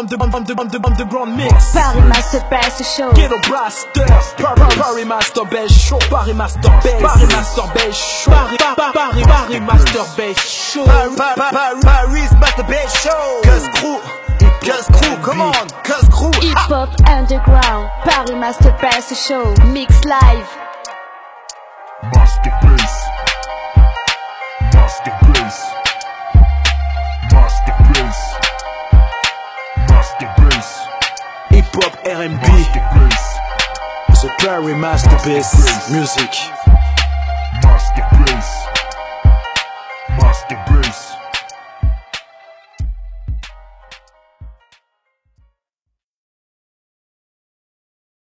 underground mix. Paris Master Bass Show. Ghetto Blaster. Paris, Paris Master Bass Show. Paris Master Bass. Paris Master Bass Show. Paris, Paris, Master Bass Show. Paris, Paris, Paris Master Bass Show. Cuz crew. Cuz crew, come on. Cuz crew. Hip Hop Underground. Paris Master Bass Show. Mix live. Master hip-hop, R&B Superior masterpiece Music. Masterpiece. Masterpiece.